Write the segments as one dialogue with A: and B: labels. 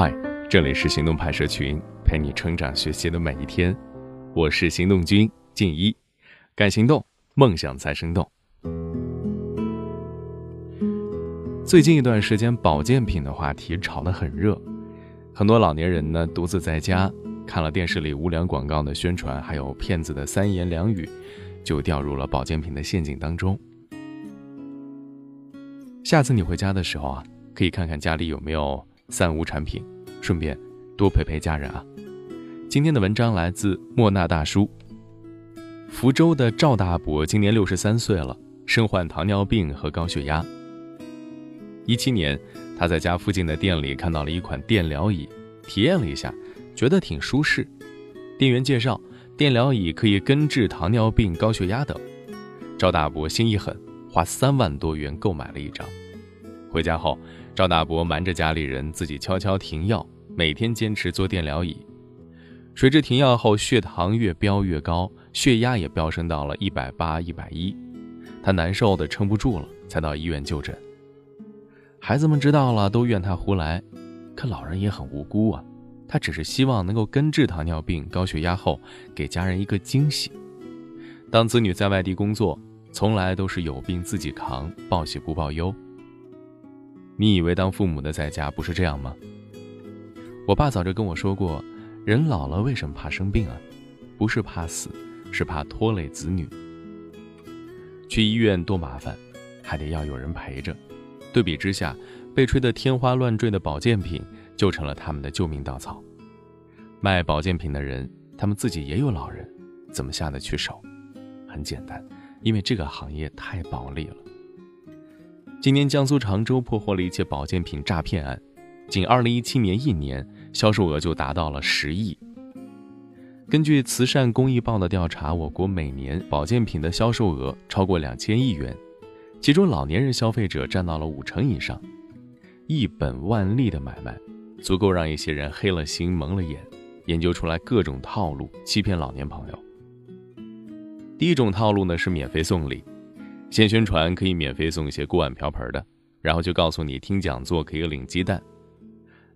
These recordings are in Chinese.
A: 嗨，这里是行动派社群，陪你成长学习的每一天。我是行动君静一，敢行动，梦想才生动。最近一段时间，保健品的话题炒得很热，很多老年人呢独自在家，看了电视里无良广告的宣传，还有骗子的三言两语，就掉入了保健品的陷阱当中。下次你回家的时候啊，可以看看家里有没有三无产品，顺便多陪陪家人啊。今天的文章来自莫那大叔。福州的赵大伯今年六十三岁了，身患糖尿病和高血压。一七年，他在家附近的店里看到了一款电疗椅，体验了一下，觉得挺舒适。店员介绍，电疗椅可以根治糖尿病、高血压等。赵大伯心一狠。花三万多元购买了一张，回家后，赵大伯瞒着家里人，自己悄悄停药，每天坚持做电疗椅。谁知停药后，血糖越飙越高，血压也飙升到了一百八、一百一，他难受的撑不住了，才到医院就诊。孩子们知道了，都怨他胡来，可老人也很无辜啊，他只是希望能够根治糖尿病、高血压后，给家人一个惊喜。当子女在外地工作。从来都是有病自己扛，报喜不报忧。你以为当父母的在家不是这样吗？我爸早就跟我说过，人老了为什么怕生病啊？不是怕死，是怕拖累子女。去医院多麻烦，还得要有人陪着。对比之下，被吹得天花乱坠的保健品就成了他们的救命稻草。卖保健品的人，他们自己也有老人，怎么下得去手？很简单。因为这个行业太暴利了。今年江苏常州破获了一起保健品诈骗案，仅2017年一年销售额就达到了十亿。根据慈善公益报的调查，我国每年保健品的销售额超过两千亿元，其中老年人消费者占到了五成以上。一本万利的买卖，足够让一些人黑了心、蒙了眼，研究出来各种套路欺骗老年朋友。第一种套路呢是免费送礼，先宣传可以免费送一些锅碗瓢盆的，然后就告诉你听讲座可以领鸡蛋，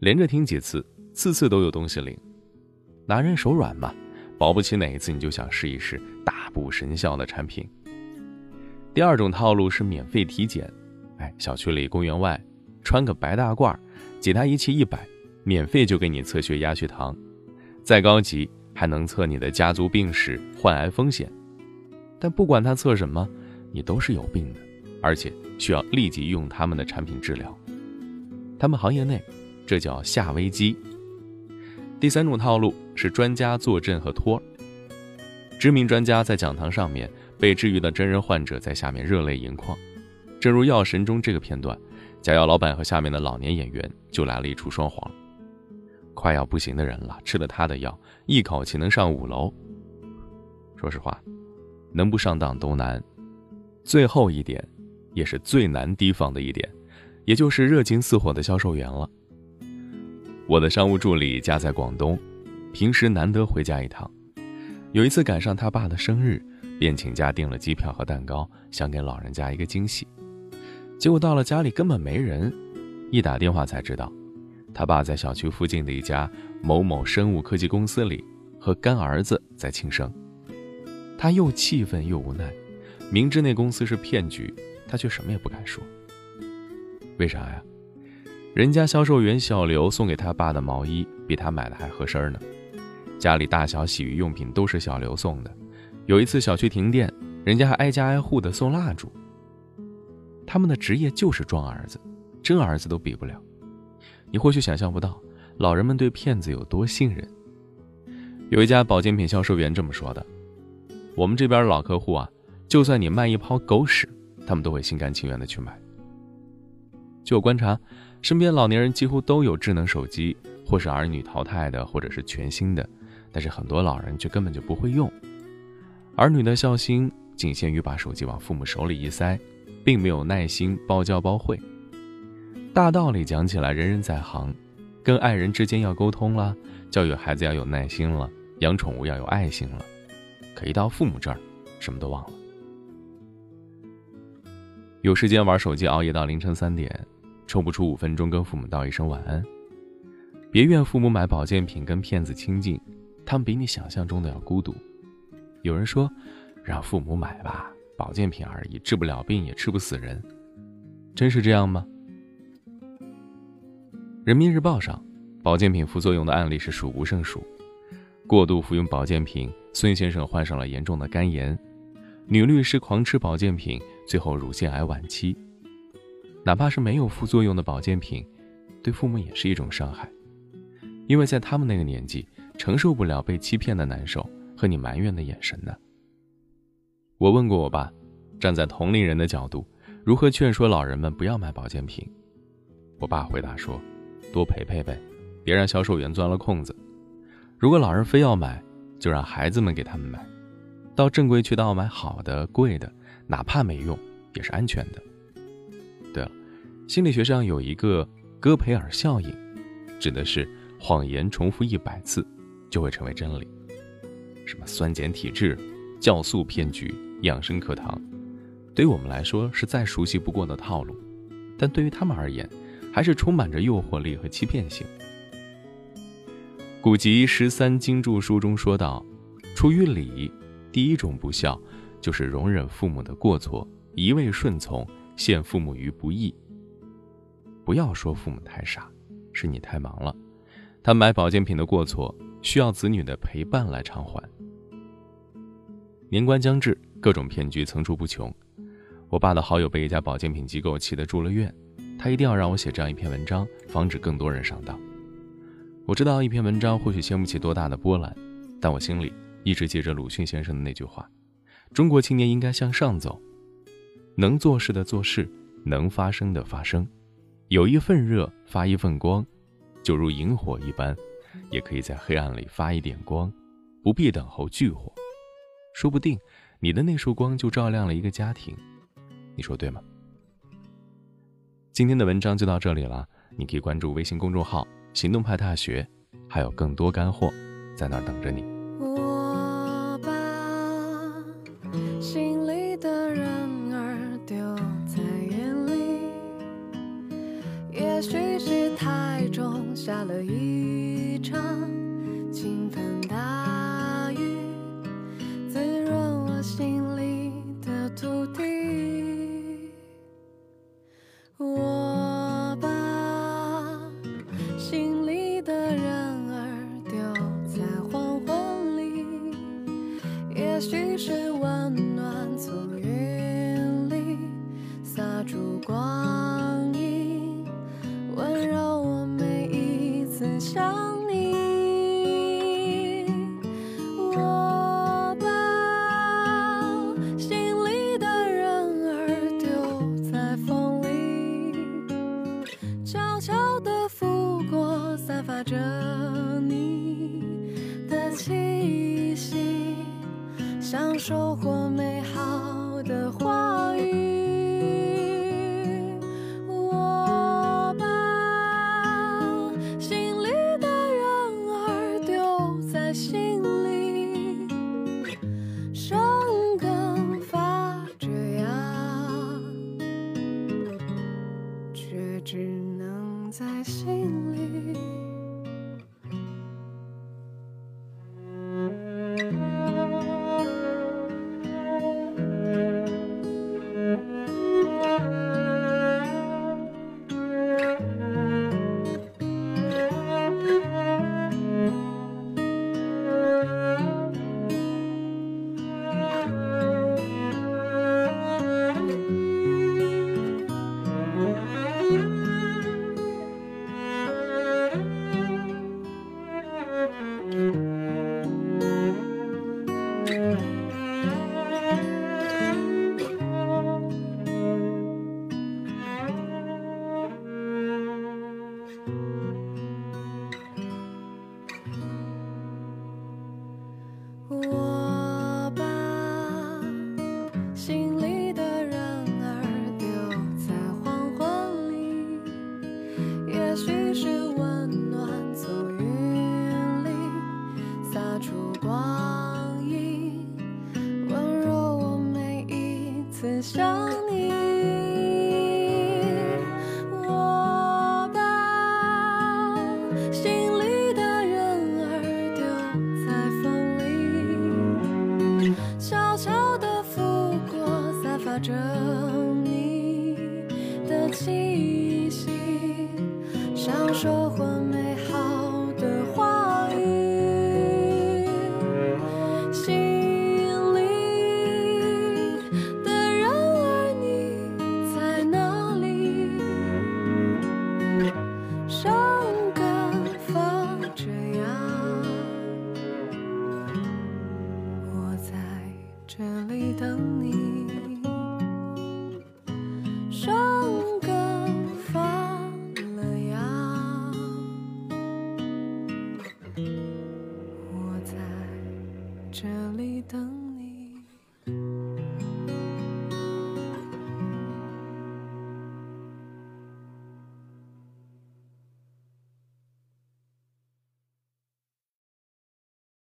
A: 连着听几次，次次都有东西领，拿人手软嘛，保不齐哪一次你就想试一试大补神效的产品。第二种套路是免费体检，哎，小区里公园外穿个白大褂，几台仪器一摆，免费就给你测血压血糖，再高级还能测你的家族病史、患癌风险。但不管他测什么，你都是有病的，而且需要立即用他们的产品治疗。他们行业内，这叫下危机。第三种套路是专家坐镇和托，知名专家在讲堂上面，被治愈的真人患者在下面热泪盈眶。正如《药神》中这个片段，假药老板和下面的老年演员就来了一出双簧。快要不行的人了，吃了他的药，一口气能上五楼。说实话。能不上当都难，最后一点，也是最难提防的一点，也就是热情似火的销售员了。我的商务助理家在广东，平时难得回家一趟，有一次赶上他爸的生日，便请假订了机票和蛋糕，想给老人家一个惊喜。结果到了家里根本没人，一打电话才知道，他爸在小区附近的一家某某生物科技公司里和干儿子在庆生。他又气愤又无奈，明知那公司是骗局，他却什么也不敢说。为啥呀？人家销售员小刘送给他爸的毛衣比他买的还合身呢，家里大小洗浴用品都是小刘送的。有一次小区停电，人家还挨家挨户的送蜡烛。他们的职业就是装儿子，真儿子都比不了。你或许想象不到，老人们对骗子有多信任。有一家保健品销售员这么说的。我们这边老客户啊，就算你卖一泡狗屎，他们都会心甘情愿的去买。据我观察，身边老年人几乎都有智能手机，或是儿女淘汰的，或者是全新的，但是很多老人却根本就不会用。儿女的孝心仅限于把手机往父母手里一塞，并没有耐心包教包会。大道理讲起来，人人在行，跟爱人之间要沟通了，教育孩子要有耐心了，养宠物要有爱心了。可一到父母这儿，什么都忘了。有时间玩手机，熬夜到凌晨三点，抽不出五分钟跟父母道一声晚安。别怨父母买保健品跟骗子亲近，他们比你想象中的要孤独。有人说，让父母买吧，保健品而已，治不了病也治不死人，真是这样吗？人民日报上，保健品副作用的案例是数不胜数。过度服用保健品，孙先生患上了严重的肝炎；女律师狂吃保健品，最后乳腺癌晚期。哪怕是没有副作用的保健品，对父母也是一种伤害，因为在他们那个年纪，承受不了被欺骗的难受和你埋怨的眼神呢。我问过我爸，站在同龄人的角度，如何劝说老人们不要买保健品？我爸回答说。多陪陪呗，别让销售员钻了空子。如果老人非要买，就让孩子们给他们买。到正规渠道买好的、贵的，哪怕没用，也是安全的。对了，心理学上有一个戈培尔效应，指的是谎言重复一百次，就会成为真理。什么酸碱体质、酵素骗局、养生课堂，对于我们来说是再熟悉不过的套路，但对于他们而言，还是充满着诱惑力和欺骗性。古籍《十三经注》书中说道：“出于礼，第一种不孝，就是容忍父母的过错，一味顺从，陷父母于不义。不要说父母太傻，是你太忙了。他买保健品的过错，需要子女的陪伴来偿还。”年关将至，各种骗局层出不穷。我爸的好友被一家保健品机构气得住了院。他一定要让我写这样一篇文章，防止更多人上当。我知道一篇文章或许掀不起多大的波澜，但我心里一直记着鲁迅先生的那句话：中国青年应该向上走，能做事的做事，能发声的发声，有一份热发一份光，就如萤火一般，也可以在黑暗里发一点光，不必等候炬火，说不定你的那束光就照亮了一个家庭，你说对吗？今天的文章就到这里了，你可以关注微信公众号“行动派大学”，还有更多干货在那儿等着你。
B: 想收获美好的话语，